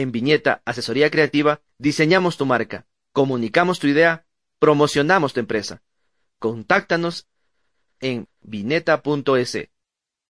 En Viñeta Asesoría Creativa diseñamos tu marca, comunicamos tu idea, promocionamos tu empresa. Contáctanos en vineta.es